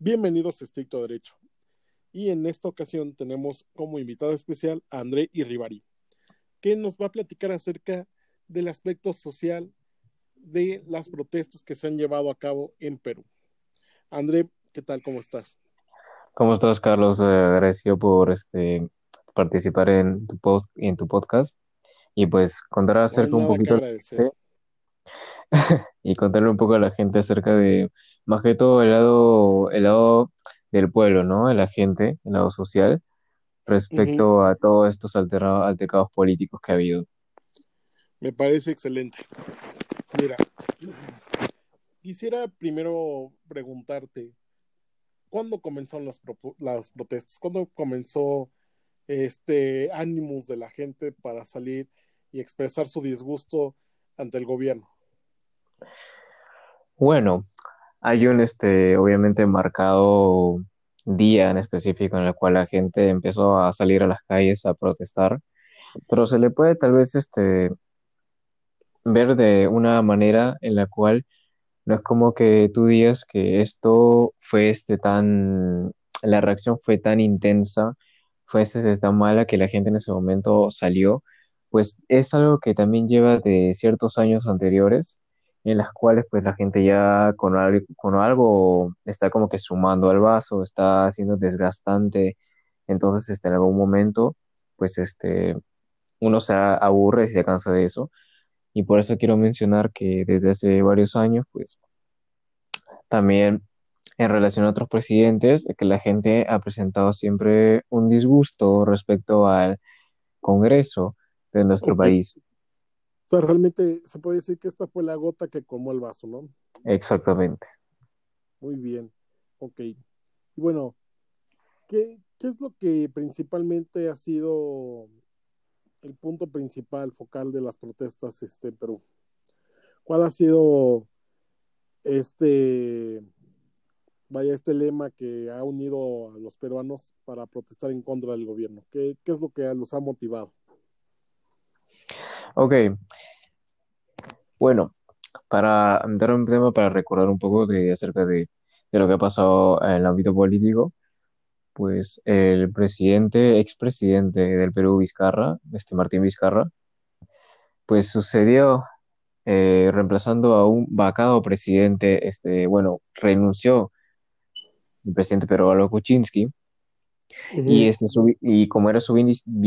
Bienvenidos a Estricto Derecho. Y en esta ocasión tenemos como invitado especial a André Irribarri, que nos va a platicar acerca del aspecto social de las protestas que se han llevado a cabo en Perú. André, ¿qué tal? ¿Cómo estás? ¿Cómo estás, Carlos? Eh, agradecido por este participar en tu post en tu podcast y pues contar acerca un poquito y contarle un poco a la gente acerca de más que todo el lado, el lado del pueblo, ¿no? De la gente, el lado social, respecto a todos estos altercados políticos que ha habido. Me parece excelente. Mira, quisiera primero preguntarte, ¿cuándo comenzaron las, las protestas? ¿Cuándo comenzó este ánimos de la gente para salir y expresar su disgusto ante el gobierno? Bueno, hay un, este, obviamente, marcado día en específico en el cual la gente empezó a salir a las calles a protestar, pero se le puede tal vez, este, ver de una manera en la cual no es como que tú digas que esto fue este tan, la reacción fue tan intensa, fue este tan mala que la gente en ese momento salió, pues es algo que también lleva de ciertos años anteriores en las cuales pues la gente ya con algo, con algo está como que sumando al vaso, está siendo desgastante, entonces este, en algún momento pues este, uno se aburre y se cansa de eso. Y por eso quiero mencionar que desde hace varios años pues también en relación a otros presidentes, que la gente ha presentado siempre un disgusto respecto al Congreso de nuestro país. O sea, realmente se puede decir que esta fue la gota que comó el vaso, ¿no? Exactamente. Muy bien, ok. Y bueno, ¿qué, es lo que principalmente ha sido el punto principal, focal de las protestas este, en Perú? ¿Cuál ha sido este, vaya, este lema que ha unido a los peruanos para protestar en contra del gobierno? ¿Qué, qué es lo que los ha motivado? Ok. Bueno, para dar un tema para recordar un poco de acerca de, lo que ha pasado en el ámbito político, pues el presidente, expresidente del Perú, Vizcarra, este Martín Vizcarra, pues sucedió eh, reemplazando a un vacado presidente, este, bueno, renunció el presidente peruano Kuczynski, y, este, y como era su,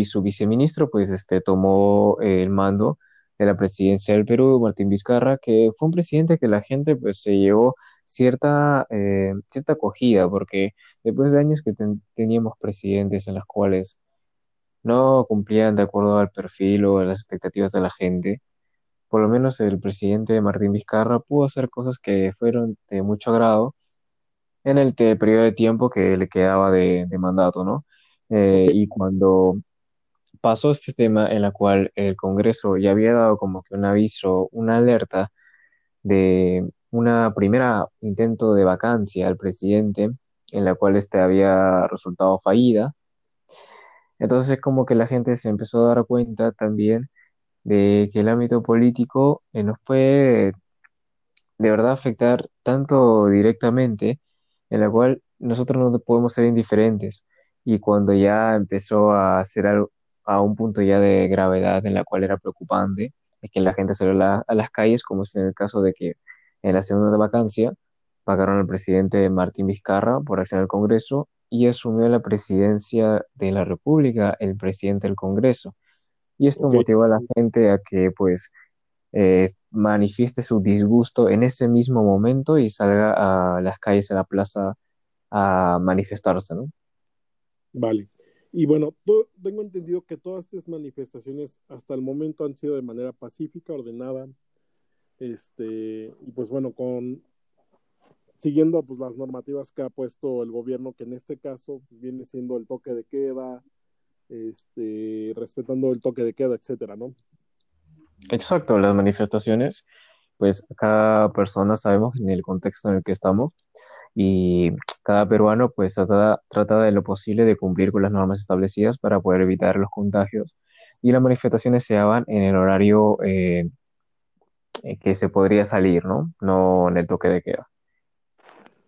su, viceministro, pues este, tomó el mando de la presidencia del Perú, Martín Vizcarra, que fue un presidente que la gente pues se llevó cierta, eh, cierta acogida, porque después de años que teníamos presidentes en los cuales no cumplían de acuerdo al perfil o a las expectativas de la gente, por lo menos el presidente Martín Vizcarra pudo hacer cosas que fueron de mucho agrado en el periodo de tiempo que le quedaba de, mandato, ¿no? Eh, y cuando pasó este tema en la cual el Congreso ya había dado como que un aviso, una alerta de una primera intento de vacancia al presidente, en la cual este había resultado fallida. Entonces como que la gente se empezó a dar cuenta también de que el ámbito político eh, nos puede de verdad afectar tanto directamente en la cual nosotros no podemos ser indiferentes. Y cuando ya empezó a ser algo, a un punto ya de gravedad en la cual era preocupante, es que la gente salió a, las calles, como es en el caso de que en la segunda vacancia pagaron al presidente Martín Vizcarra por acción al Congreso y asumió la presidencia de la República el presidente del Congreso. Y esto motivó a la gente a que pues eh, manifieste su disgusto en ese mismo momento y salga a las calles, a la plaza a manifestarse, ¿no? Vale. Y bueno, tengo entendido que todas estas manifestaciones hasta el momento han sido de manera pacífica, ordenada, este, y pues bueno, con siguiendo pues las normativas que ha puesto el gobierno, que en este caso viene siendo el toque de queda, este, respetando el toque de queda, etcétera, ¿no? Exacto, las manifestaciones, pues cada persona sabemos en el contexto en el que estamos y cada peruano pues trata, de lo posible de cumplir con las normas establecidas para poder evitar los contagios y las manifestaciones se hagan en el horario eh, que se podría salir, ¿no? No en el toque de queda.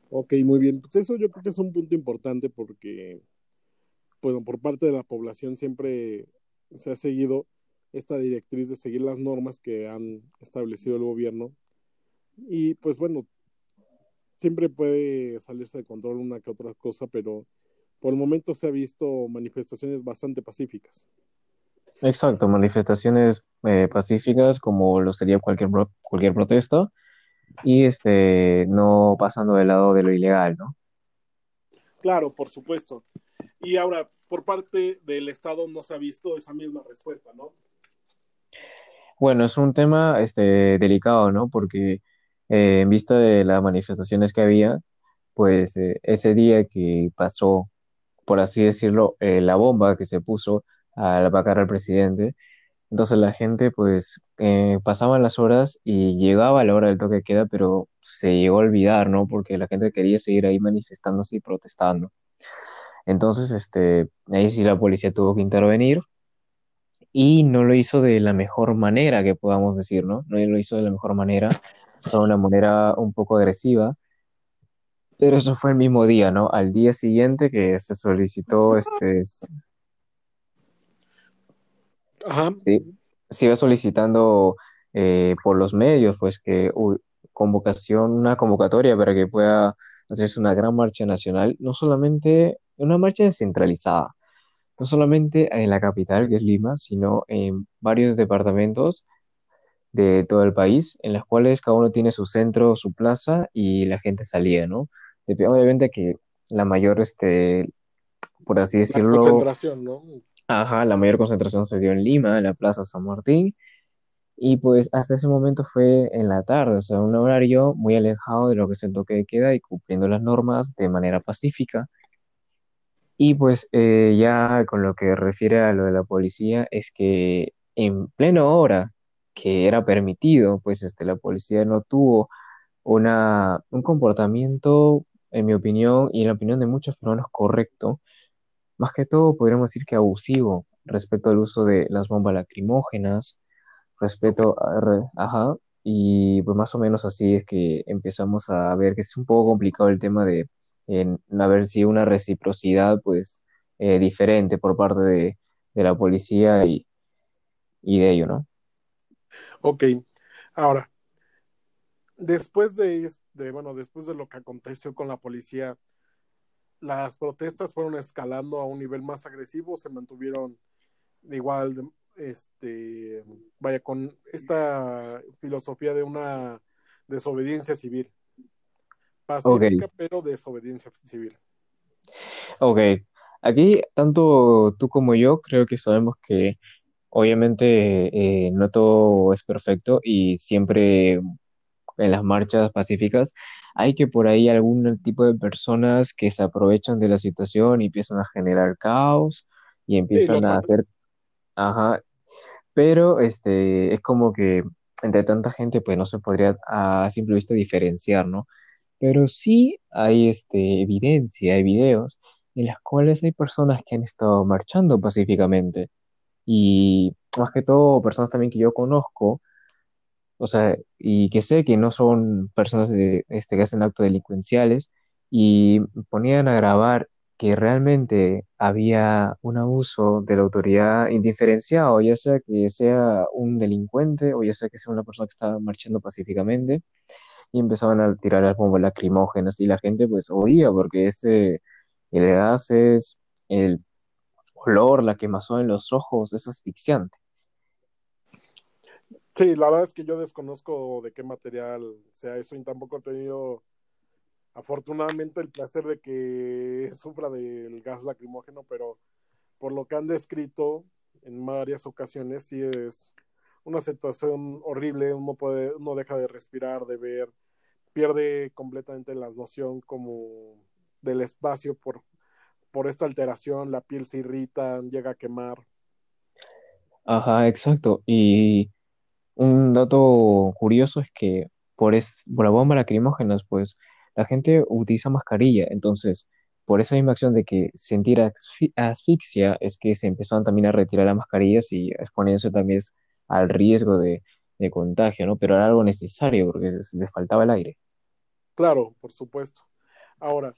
Ok, muy bien. Pues eso yo creo que es un punto importante porque, bueno, por parte de la población siempre se ha seguido esta directriz de seguir las normas que han establecido el gobierno. Y pues bueno, siempre puede salirse de control una que otra cosa, pero por el momento se ha visto manifestaciones bastante pacíficas. Exacto, manifestaciones eh, pacíficas como lo sería cualquier, cualquier protesta y este, no pasando del lado de lo ilegal, ¿no? Claro, por supuesto. Y ahora, por parte del Estado no se ha visto esa misma respuesta, ¿no? Bueno, es un tema este, delicado, ¿no? Porque eh, en vista de las manifestaciones que había, pues eh, ese día que pasó, por así decirlo, eh, la bomba que se puso al vacar al presidente, entonces la gente pues pasaban las horas y llegaba la hora del toque de queda, pero se llegó a olvidar, ¿no? Porque la gente quería seguir ahí manifestándose y protestando. Entonces, este, ahí sí la policía tuvo que intervenir y no lo hizo de la mejor manera que podamos decir, ¿no? No lo hizo de la mejor manera, de una manera un poco agresiva, pero eso fue el mismo día, ¿no? Al día siguiente que se solicitó este... Ajá. Sí, se iba solicitando eh, por los medios, pues que convocación, una convocatoria para que pueda hacerse una gran marcha nacional, no solamente una marcha descentralizada, no solamente en la capital, que es Lima, sino en varios departamentos de todo el país, en las cuales cada uno tiene su centro, su plaza y la gente salía, ¿no? Obviamente que la mayor, este, por así decirlo... concentración, ¿no? Ajá, la mayor concentración se dio en Lima, en la Plaza San Martín, y pues hasta ese momento fue en la tarde, o sea, un horario muy alejado de lo que es el toque de queda y cumpliendo las normas de manera pacífica. Y pues eh, ya con lo que refiere a lo de la policía, es que en plena hora que era permitido, pues este, la policía no tuvo una, un comportamiento, en mi opinión, y en la opinión de muchos peruanos, correcto, más que todo podríamos decir que abusivo respecto al uso de las bombas lacrimógenas, respecto a, ajá, y pues más o menos así es que empezamos a ver que es un poco complicado el tema de en, a ver si una reciprocidad pues eh, diferente por parte de, la policía y, y de ello, ¿no? Ok, ahora, después de, de, bueno, después de lo que aconteció con la policía, las protestas fueron escalando a un nivel más agresivo, se mantuvieron igual, este, vaya, con esta filosofía de una desobediencia civil. Pacífica, pero desobediencia civil. Ok, aquí tanto tú como yo creo que sabemos que obviamente eh, no todo es perfecto y siempre en las marchas pacíficas hay que por ahí algún tipo de personas que se aprovechan de la situación y empiezan a generar caos y empiezan a hacer, ajá, pero este, es como que entre tanta gente pues no se podría a simple vista diferenciar, ¿no? Pero sí hay este, evidencia, hay videos en las cuales hay personas que han estado marchando pacíficamente. Y más que todo personas también que yo conozco o sea, y que sé que no son personas de, este, que hacen actos delincuenciales, y ponían a grabar que realmente había un abuso de la autoridad indiferenciado, ya sea que sea un delincuente o ya sea que sea una persona que estaba marchando pacíficamente, y empezaban a tirar las bombas lacrimógenas y la gente pues oía porque ese, el gas es, el olor, la quemazón en los ojos, es asfixiante. Sí, la verdad es que yo desconozco de qué material sea eso y tampoco he tenido afortunadamente el placer de que sufra del gas lacrimógeno, pero por lo que han descrito en varias ocasiones sí es una situación horrible, uno puede, uno deja de respirar, de ver, pierde completamente la noción como del espacio por, por esta alteración, la piel se irrita, llega a quemar. Ajá, exacto. Y un dato curioso es que por, es, por la bomba lacrimógenas, pues la gente utiliza mascarilla, entonces por esa misma acción de que sentir asfixia es que se empezaron también a retirar las mascarillas y exponiéndose también al riesgo de, contagio, ¿no? Pero era algo necesario porque les faltaba el aire. Claro, por supuesto. Ahora,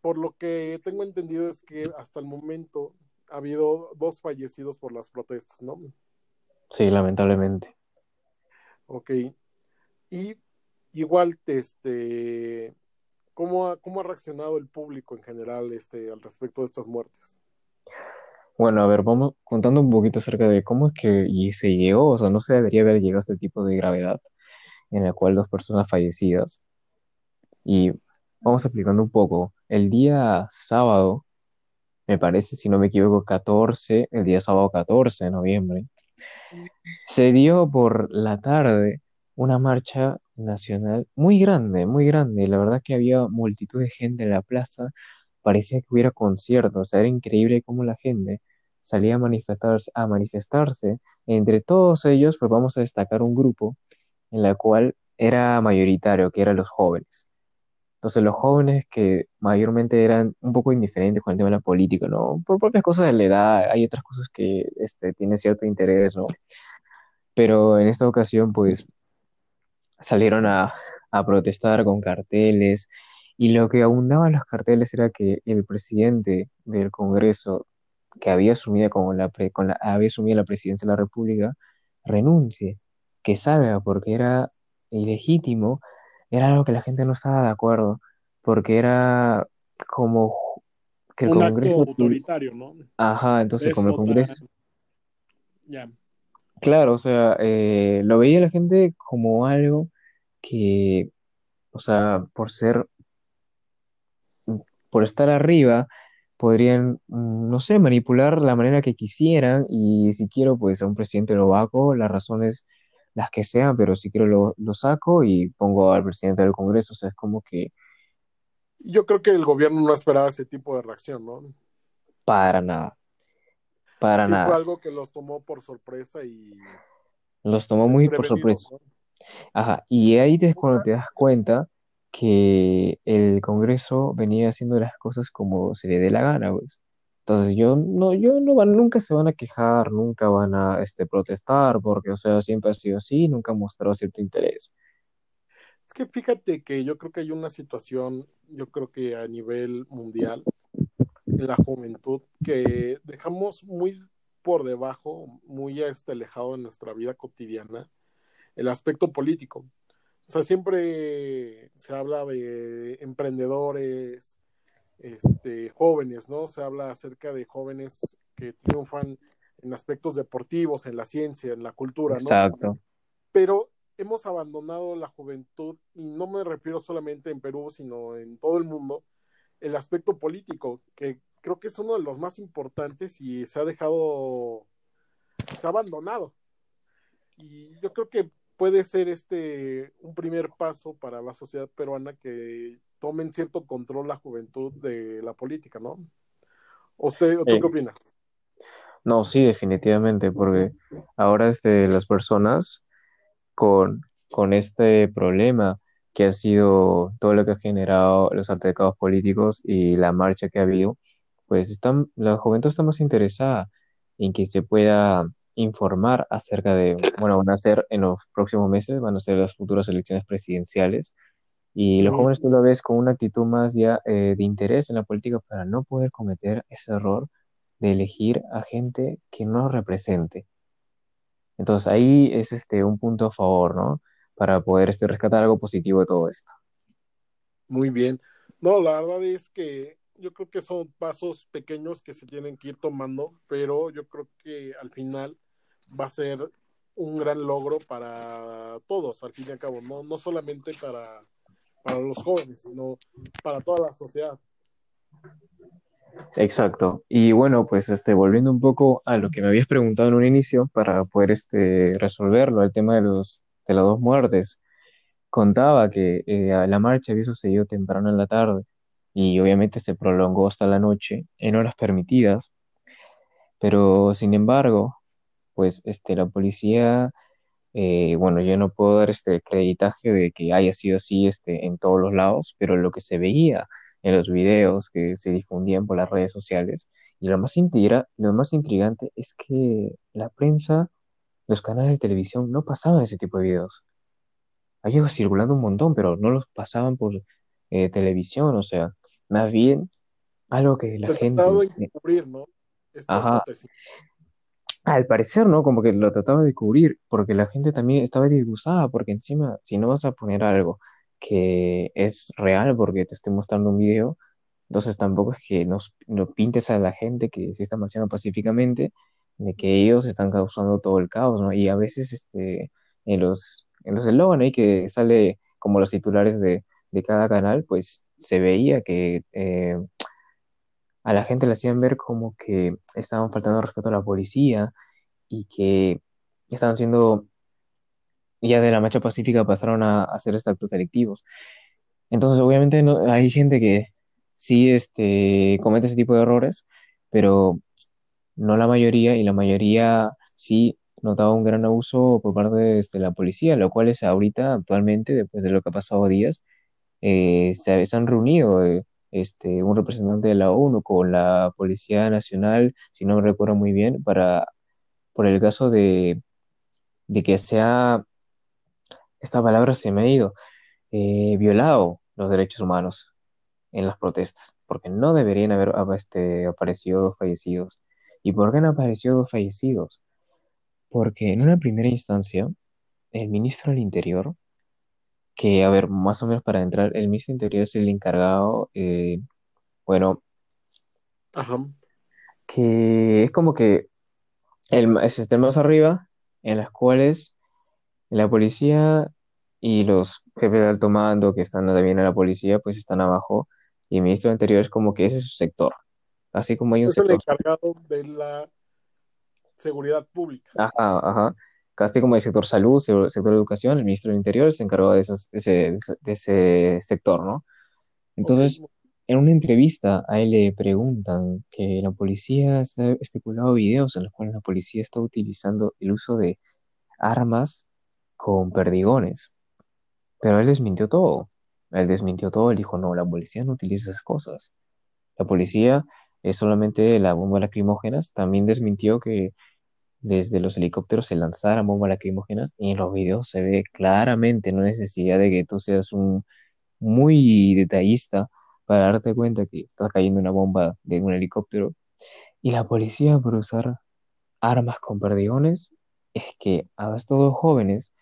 por lo que tengo entendido es que hasta el momento ha habido dos fallecidos por las protestas, ¿no? Sí, lamentablemente. Ok. Y igual, este, ¿cómo ha, cómo ha reaccionado el público en general este, al respecto de estas muertes? Bueno, a ver, vamos contando un poquito acerca de cómo es que y se llegó, o sea, no se debería haber llegado a este tipo de gravedad en la cual dos personas fallecidas. Y vamos explicando un poco. El día sábado, me parece, si no me equivoco, 14, el día sábado 14 de noviembre, se dio por la tarde una marcha nacional muy grande, muy grande. La verdad que había multitud de gente en la plaza, parecía que hubiera conciertos, era increíble cómo la gente salía a manifestarse, a. Entre todos ellos, pues vamos a destacar un grupo en la cual era mayoritario, que eran los jóvenes. Entonces los jóvenes que mayormente eran un poco indiferentes con el tema de la política, ¿no? Por propias cosas de la edad, hay otras cosas que este, tienen cierto interés, ¿no? Pero en esta ocasión, pues, salieron a protestar con carteles y lo que abundaba en los carteles era que el presidente del Congreso, que había asumido, con la, pre- con la, había asumido la presidencia de la República, renuncie, que salga, porque era ilegítimo, era algo que la gente no estaba de acuerdo, porque era como que el Un acto Congreso, autoritario, ¿no? ajá, entonces como el Congreso, ya. claro, o sea, eh, lo veía la gente como algo que, o sea, por ser por estar arriba, podrían, mm, no sé, manipular la manera que quisieran y si quiero, pues a un presidente lo hago, las razones las que sean, pero si quiero lo, lo saco y pongo al presidente del Congreso, o sea, es como que Yo creo que el gobierno no esperaba ese tipo de reacción, ¿no? para nada, para Sí fue nada. algo que los tomó por sorpresa y Los tomó muy por sorpresa. ¿no? Ajá, y ahí es cuando te das cuenta que el Congreso venía haciendo las cosas como se le dé la gana, pues. Entonces yo no, yo no van, nunca se van a quejar, nunca van a este, protestar, porque, o sea, siempre ha sido así, nunca han mostrado cierto interés. es que fíjate que yo creo que hay una situación, yo creo que a nivel mundial, en la juventud, que dejamos muy por debajo, muy este, alejado de nuestra vida cotidiana, el aspecto político. O sea, siempre se habla de emprendedores, este, jóvenes, ¿no? Se habla acerca de jóvenes que triunfan en aspectos deportivos, en la ciencia, en la cultura, ¿no? Exacto, Pero hemos abandonado la juventud, y no me refiero solamente en Perú, sino en todo el mundo, el aspecto político, que creo que es uno de los más importantes y se ha dejado, se ha abandonado. Y yo creo que puede ser este un primer paso para la sociedad peruana que tomen cierto control la juventud de la política, ¿no? ¿Usted, ¿Tú Eh, qué opinas? no, sí, definitivamente, porque ahora este, las personas con, con este problema que ha sido todo lo que ha generado los altercados políticos y la marcha que ha habido, pues están, la juventud está más interesada en que se pueda informar acerca de, bueno, van a ser en los próximos meses, van a ser las futuras elecciones presidenciales, y los jóvenes tú lo ves con una actitud más ya eh, de interés en la política para no poder cometer ese error de elegir a gente que no represente. Entonces ahí es este un punto a favor, ¿no? Para poder este, rescatar algo positivo de todo esto. Muy bien. No, la verdad es que yo creo que son pasos pequeños que se tienen que ir tomando, pero yo creo que al final va a ser un gran logro para todos, al fin y al cabo, no, no solamente para, para los jóvenes, sino para toda la sociedad. Exacto. Y bueno, pues este, volviendo un poco a lo que me habías preguntado en un inicio para poder este, resolverlo, el tema de los, de las dos muertes. Contaba que eh, la marcha había sucedido temprano en la tarde y obviamente se prolongó hasta la noche en horas permitidas, pero sin embargo, pues este, la policía, eh, bueno, yo no puedo dar este creditaje de que haya sido así este, en todos los lados, pero lo que se veía en los videos que se difundían por las redes sociales, y lo más intriga- lo más intrigante es que la prensa, los canales de televisión no pasaban ese tipo de videos. Había circulando un montón, pero no los pasaban por eh, televisión, o sea, más bien algo que la gente... ¿no? Ajá. Al parecer, ¿no? Como que lo trataba de cubrir, porque la gente también estaba disgustada, porque encima, si no vas a poner algo que es real, porque te estoy mostrando un video, entonces tampoco es que nos, no pintes a la gente que se está marchando pacíficamente, de que ellos están causando todo el caos, ¿no? Y a veces este, en los, en los eslogan ahí que sale como los titulares de, de cada canal, pues se veía que eh, a la gente le hacían ver como que estaban faltando respeto a la policía y que estaban siendo, ya de la marcha pacífica pasaron a, hacer estos actos delictivos. Entonces, obviamente, no, hay gente que sí este, comete ese tipo de errores, pero no la mayoría, y la mayoría sí notaba un gran abuso por parte de este, la policía, lo cual es ahorita, actualmente, después de lo que ha pasado días, eh, se, se han reunido eh, este, un representante de la ONU con la Policía Nacional, si no me recuerdo muy bien, para, por el caso de, que sea, esta palabra se me ha ido, eh, violado los derechos humanos en las protestas, porque no deberían haber este, aparecido dos fallecidos. ¿Y por qué han aparecido dos fallecidos? Porque en una primera instancia, el ministro del Interior, que, a ver, más o menos para entrar, el ministro Interior es el encargado, eh, bueno, Ajá. que es como que el, es este más arriba, en las cuales la policía y los jefes de alto mando que están también en la policía, pues están abajo, y el ministro del Interior es como que ese es su sector, así como hay un Es el sector encargado de la seguridad pública. Ajá, ajá. Casi como el sector salud, se- sector educación, el ministro del Interior se encargó de, esos- de ese, de sector, ¿no? Entonces, en una entrevista a él le preguntan que la policía ha especulado videos en los cuales la policía está utilizando el uso de armas con perdigones, pero él desmintió todo. Él desmintió todo, él dijo, no, la policía no utiliza esas cosas. La policía es solamente la bomba lacrimógenas, también desmintió que desde los helicópteros se lanzaran bombas lacrimógenas y en los videos se ve claramente, no necesidad de que tú seas un muy detallista para darte cuenta que está cayendo una bomba de un helicóptero. Y la policía por usar armas con perdigones es que a estos dos jóvenes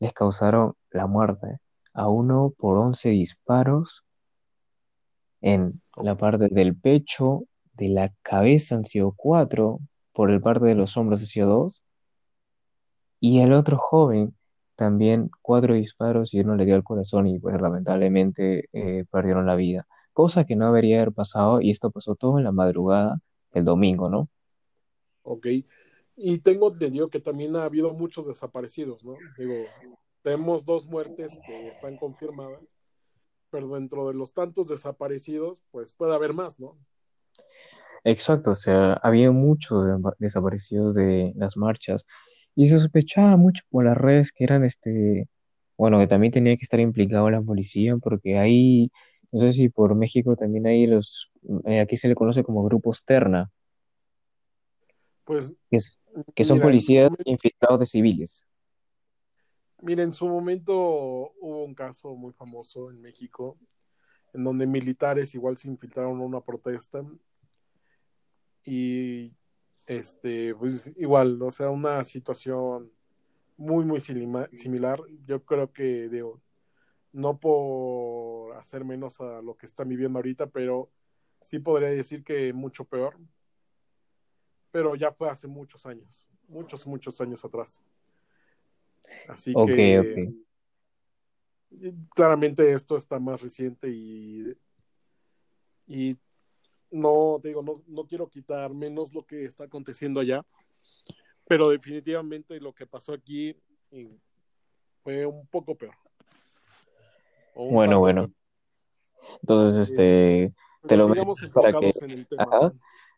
les causaron la muerte. A uno por 11 disparos en la parte del pecho, de la cabeza han sido cuatro, por el parte de los hombros sido dos, y el otro joven también cuatro disparos y uno le dio al corazón y pues lamentablemente eh, perdieron la vida. Cosa que no debería haber pasado y esto pasó todo en la madrugada del domingo, ¿no? Ok. Y tengo entendido que también ha habido muchos desaparecidos, ¿no? Digo, tenemos dos muertes que están confirmadas, pero dentro de los tantos desaparecidos, pues puede haber más, ¿no? Exacto, o sea, había muchos de- desaparecidos de las marchas y se sospechaba mucho por las redes que eran este, bueno, que también tenía que estar implicado la policía porque ahí, no sé si por México también hay los, eh, aquí se le conoce como grupos terna, Pues que, es- que son mira, en su policías momento, infiltrados de civiles. mira, en su momento hubo un caso muy famoso en México, en donde militares igual se infiltraron a una protesta y este, pues igual, o sea, una situación muy, muy similar. Yo creo que, digo, no por hacer menos a lo que están viviendo ahorita, pero sí podría decir que mucho peor. Pero ya fue hace muchos años, muchos, muchos años atrás. Así que claramente esto está más reciente y, y no, te digo, no, no quiero quitar menos lo que está aconteciendo allá, pero definitivamente lo que pasó aquí fue un poco peor, un Bueno, bueno. peor. Entonces, Este, este, te lo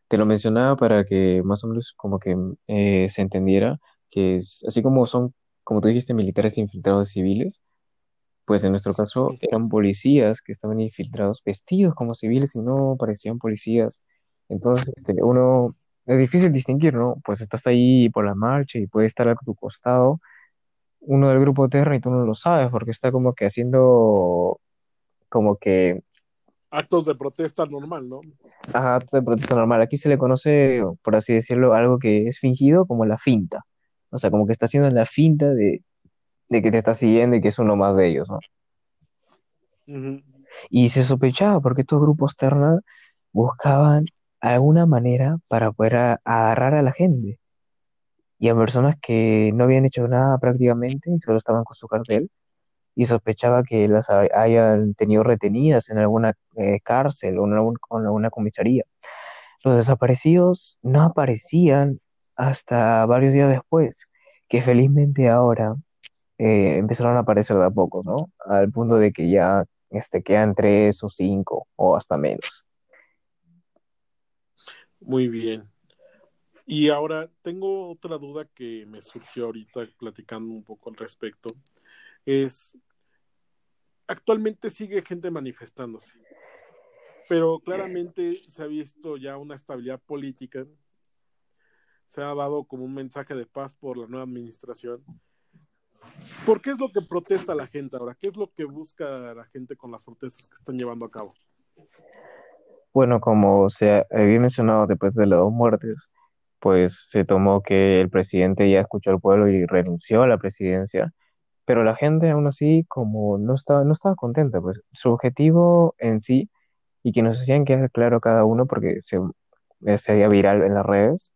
te lo mencionaba para que más o menos como que eh, se entendiera que es- así como son, como tú dijiste, militares infiltrados civiles, pues en nuestro caso eran policías que estaban infiltrados, vestidos como civiles y no parecían policías. Entonces, este, uno, es difícil distinguir, ¿no? Pues estás ahí por la marcha y puede estar a tu costado uno del grupo Terra y tú no lo sabes porque está como que haciendo como que actos de protesta normal, ¿no? Ajá, actos de protesta normal. Aquí se le conoce, por así decirlo, algo que es fingido como la finta. O sea, como que está haciendo la finta de, de que te está siguiendo y que es uno más de ellos, ¿no? Y se sospechaba porque estos grupos terna buscaban alguna manera para poder a- agarrar a la gente y a personas que no habían hecho nada prácticamente y solo estaban con su cartel y sospechaba que las ha- hayan tenido retenidas en alguna eh, cárcel o en algún- o en alguna comisaría. Los desaparecidos no aparecían hasta varios días después, que felizmente ahora eh, empezaron a aparecer de a poco, ¿no? Al punto de que ya este, quedan tres o cinco o hasta menos. Muy bien. Y ahora tengo otra duda que me surgió ahorita platicando un poco al respecto. Es, actualmente sigue gente manifestándose, pero claramente se ha visto ya una estabilidad política. Se ha dado como un mensaje de paz por la nueva administración. ¿Por qué es lo que protesta la gente ahora? ¿Qué es lo que busca la gente con las protestas que están llevando a cabo? Bueno, como se había mencionado después de las dos muertes, pues se tomó que el presidente ya escuchó al pueblo y renunció a la presidencia, pero la gente aún así como no estaba, no estaba contenta, pues su objetivo en sí, y que nos hacían quedar claro cada uno porque se, se hacía viral en las redes,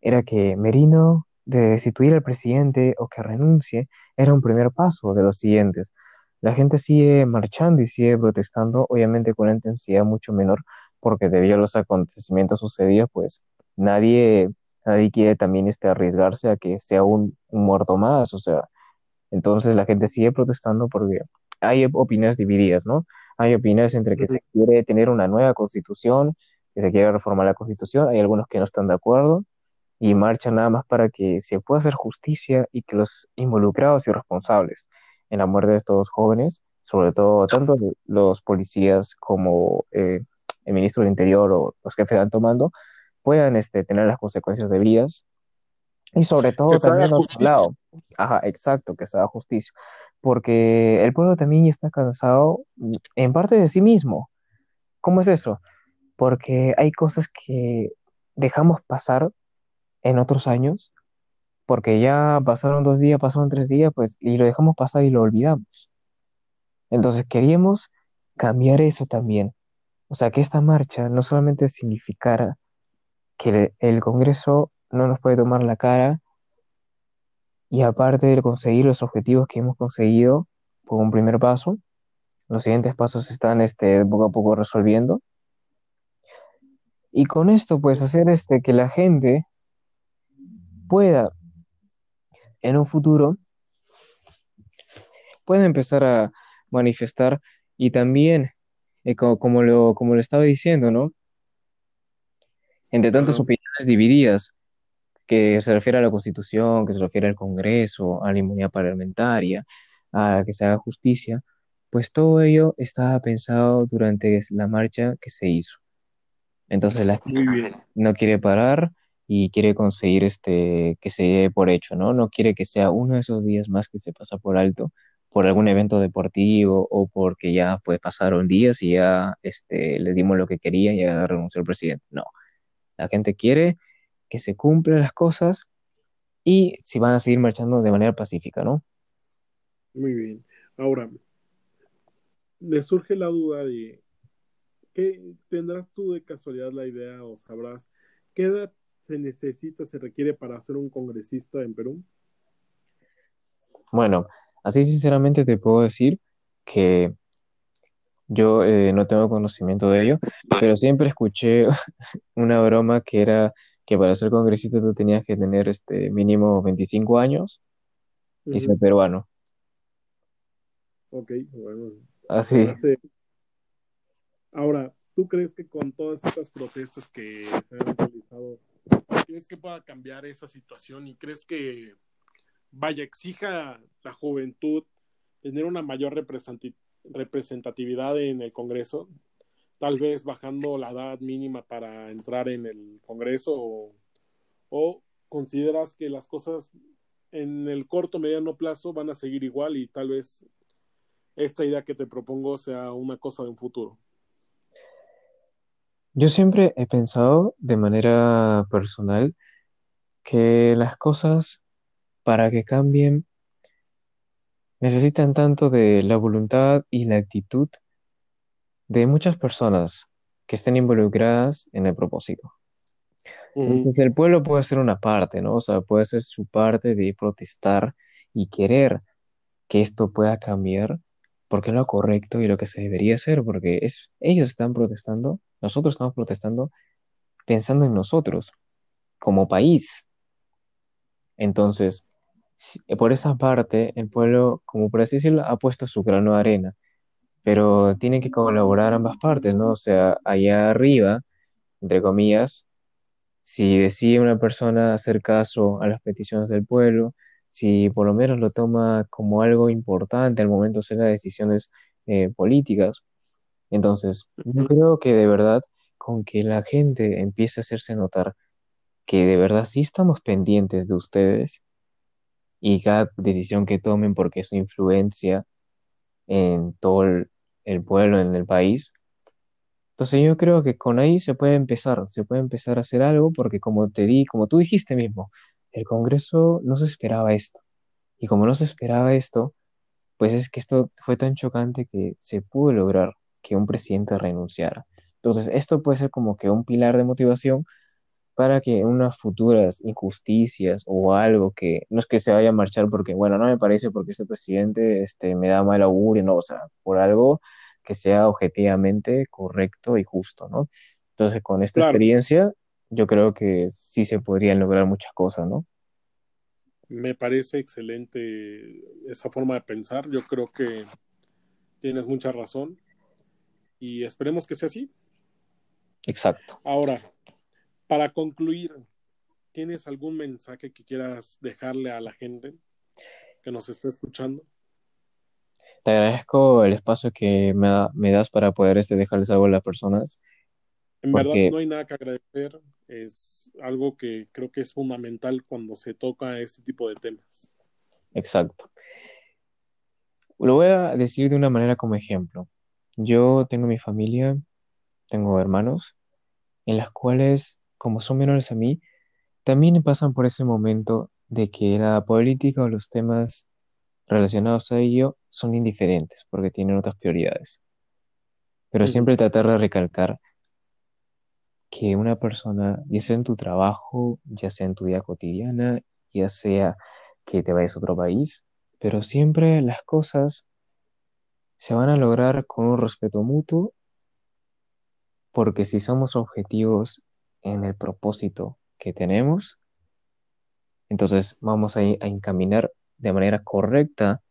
era que Merino de destituir al presidente o que renuncie era un primer paso de los siguientes. La gente sigue marchando y sigue protestando, obviamente con una intensidad mucho menor, porque debido a los acontecimientos sucedidos, pues nadie, nadie quiere también este, arriesgarse a que sea un, un muerto más, o sea, entonces la gente sigue protestando porque hay opiniones divididas, ¿no? Hay opiniones entre que se quiere tener una nueva constitución, que se quiere reformar la constitución, hay algunos que no están de acuerdo y marchan nada más para que se pueda hacer justicia y que los involucrados y responsables en la muerte de estos jóvenes, sobre todo tanto los policías como eh, el ministro del Interior o los jefes de tomando, puedan este, tener las consecuencias debidas y sobre todo Que también otro lado. Ajá, exacto, que se haga justicia. Porque el pueblo también está cansado mm, en parte de sí mismo. ¿Cómo es eso? Porque hay cosas que dejamos pasar en otros años, porque ya pasaron dos días, pasaron tres días, pues, y lo dejamos pasar y lo olvidamos. Entonces queríamos cambiar eso también. O sea, que esta marcha no solamente significara que el Congreso no nos puede tomar la cara y aparte de conseguir los objetivos que hemos conseguido por un primer paso, los siguientes pasos están este, poco a poco resolviendo. Y con esto, pues, hacer este, que la gente pueda, en un futuro, pueda empezar a manifestar y también, eh, como, como, lo, como lo estaba diciendo, ¿no? Entre tantas opiniones divididas, que se refiere a la Constitución, que se refiere al Congreso, a la inmunidad parlamentaria, a que se haga justicia, pues todo ello estaba pensado durante la marcha que se hizo. Entonces la bien. no quiere parar y quiere conseguir este que se dé por hecho, ¿no? No quiere que sea uno de esos días más que se pasa por alto por algún evento deportivo o porque ya pues pasaron días y ya este le dimos lo que quería y ya renunció el presidente. No. La gente quiere que se cumplan las cosas y si van a seguir marchando de manera pacífica, ¿no? Muy bien. Ahora, me surge la duda de ¿qué tendrás tú de casualidad la idea o sabrás qué edad se necesita, se requiere para ser un congresista en Perú? Bueno, así sinceramente te puedo decir que yo eh, no tengo conocimiento de ello, pero siempre escuché una broma que era que para ser congresista tú tenías que tener este mínimo 25 años y ser peruano. Ok, bueno, Así, Ahora, ¿tú crees que con todas estas protestas que se han realizado, crees que pueda cambiar esa situación y crees que, vaya, exija la juventud tener una mayor representatividad en el Congreso? Tal vez bajando la edad mínima para entrar en el Congreso o, o consideras que las cosas en el corto mediano plazo van a seguir igual y tal vez esta idea que te propongo sea una cosa de un futuro? Yo siempre he pensado de manera personal que las cosas para que cambien necesitan tanto de la voluntad y la actitud de muchas personas que estén involucradas en el propósito. Entonces, el pueblo puede ser una parte, ¿no? O sea, puede ser su parte de protestar y querer que esto pueda cambiar porque es lo correcto y lo que se debería hacer, porque es, ellos están protestando, nosotros estamos protestando pensando en nosotros como país. Entonces, por esa parte, el pueblo, como por así decirlo, ha puesto su grano de arena, pero tienen que colaborar ambas partes, ¿no? O sea, allá arriba, entre comillas, si decide una persona hacer caso a las peticiones del pueblo, si por lo menos lo toma como algo importante al momento de hacer las decisiones eh, políticas. Entonces, yo creo que de verdad, con que la gente empiece a hacerse notar que de verdad sí estamos pendientes de ustedes y cada decisión que tomen porque eso influencia en todo el, el pueblo, en el país, entonces yo creo que con ahí se puede empezar, se puede empezar a hacer algo porque como te di, como tú dijiste mismo, el Congreso no se esperaba esto. Y como no se esperaba esto, pues es que esto fue tan chocante que se pudo lograr que un presidente renunciara. Entonces esto puede ser como que un pilar de motivación para que unas futuras injusticias o algo que no es que se vaya a marchar porque, bueno, no me parece porque este presidente este, me da mal augurio, no, o sea, por algo que sea objetivamente correcto y justo, ¿no? Entonces, con esta experiencia, yo creo que sí se podrían lograr muchas cosas, ¿no? Me parece excelente esa forma de pensar. Yo creo que tienes mucha razón y esperemos que sea así. Exacto. Ahora, para concluir, ¿tienes algún mensaje que quieras dejarle a la gente que nos está escuchando? Te agradezco el espacio que me, das para poder este, dejarles algo a las personas. En verdad no hay nada que agradecer, es algo que creo que es fundamental cuando se toca este tipo de temas. Exacto. Lo voy a decir de una manera como ejemplo. Yo tengo mi familia, tengo hermanos, en las cuales, como son menores a mí, también pasan por ese momento de que la política o los temas relacionados a ello son indiferentes porque tienen otras prioridades. Pero siempre tratar de recalcar que una persona, ya sea en tu trabajo, ya sea en tu vida cotidiana, ya sea que te vayas a otro país, pero siempre las cosas se van a lograr con un respeto mutuo, porque si somos objetivos en el propósito que tenemos, entonces vamos a, a encaminar de manera correcta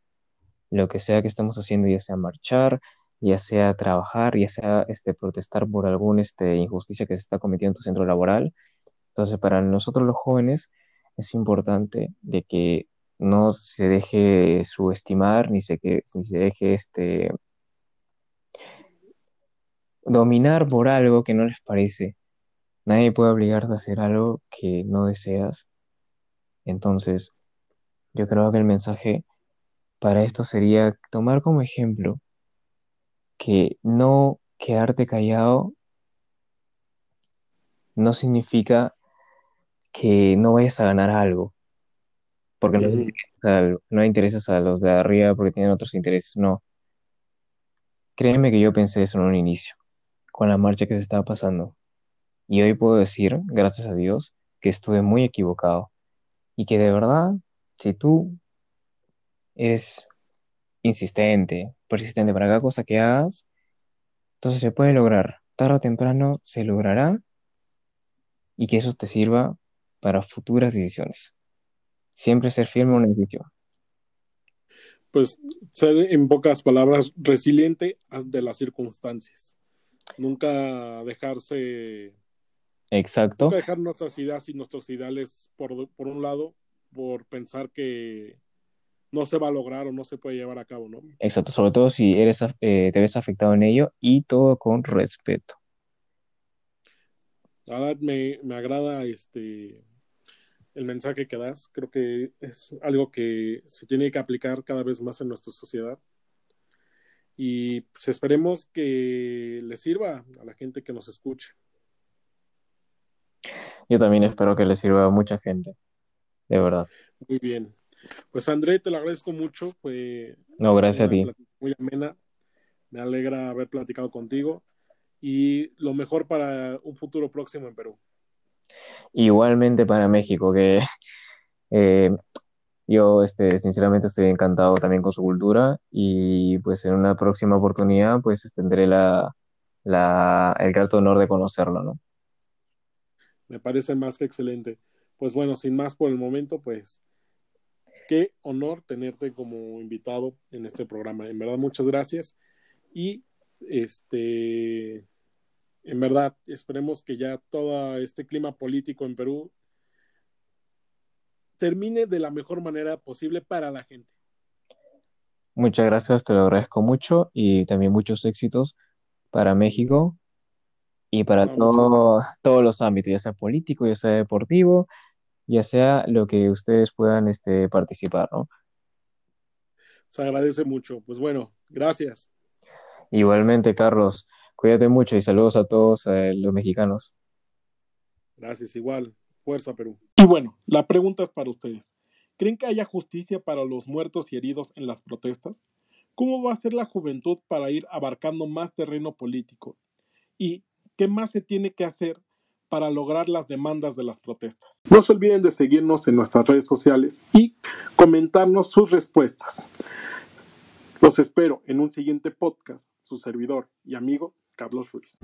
lo que sea que estemos haciendo, ya sea marchar, ya sea trabajar, ya sea este, protestar por alguna este, injusticia que se está cometiendo en tu centro laboral. Entonces, para nosotros los jóvenes es importante de que no se deje subestimar ni se, que, ni se deje este, dominar por algo que no les parece. Nadie puede obligarte a hacer algo que no deseas. Entonces, yo creo que el mensaje para esto sería tomar como ejemplo que no quedarte callado no significa que no vayas a ganar algo, porque no, no interesas a los de arriba porque tienen otros intereses, no. Créeme que yo pensé eso en un inicio, con la marcha que se estaba pasando. Y hoy puedo decir, gracias a Dios, que estuve muy equivocado y que de verdad si tú eres insistente, persistente para cada cosa que hagas, entonces se puede lograr. Tarde o temprano se logrará y que eso te sirva para futuras decisiones. Siempre ser firme en una decisión. Pues ser en pocas palabras resiliente de las circunstancias. Nunca dejarse. Exacto. Nunca dejar nuestras ideas y nuestros ideales por, por un lado por pensar que no se va a lograr o no se puede llevar a cabo, ¿no? Exacto, sobre todo si eres, eh, te ves afectado en ello y todo con respeto. La verdad me, me agrada este el mensaje que das, creo que es algo que se tiene que aplicar cada vez más en nuestra sociedad. y pues esperemos que le sirva a la gente que nos escuche. Yo también espero que le sirva a mucha gente, de verdad. Muy bien. Pues André, te lo agradezco mucho. Fue no, gracias a ti. Muy amena. Me alegra haber platicado contigo y lo mejor para un futuro próximo en Perú. Igualmente para México, que eh, yo este, sinceramente estoy encantado también con su cultura y pues en una próxima oportunidad pues tendré la, la, el grato honor de conocerlo, ¿no? Me parece más que excelente. Pues bueno, sin más por el momento, pues qué honor tenerte como invitado en este programa. En verdad, muchas gracias. Y este, en verdad, esperemos que ya todo este clima político en Perú termine de la mejor manera posible para la gente. Muchas gracias, te lo agradezco mucho y también muchos éxitos para México y para todos los ámbitos, ya sea político, ya sea deportivo, ya sea lo que ustedes puedan este, participar, ¿no? Se agradece mucho. Pues bueno, gracias. Igualmente, Carlos, cuídate mucho y saludos a todos eh, los mexicanos. Gracias, igual. Fuerza, Perú. Y bueno, la pregunta es para ustedes. ¿Creen que haya justicia para los muertos y heridos en las protestas? ¿Cómo va a ser la juventud para ir abarcando más terreno político? ¿Y qué más se tiene que hacer para lograr las demandas de las protestas? No se olviden de seguirnos en nuestras redes sociales y comentarnos sus respuestas. Los espero en un siguiente podcast, su servidor y amigo Carlos Ruiz.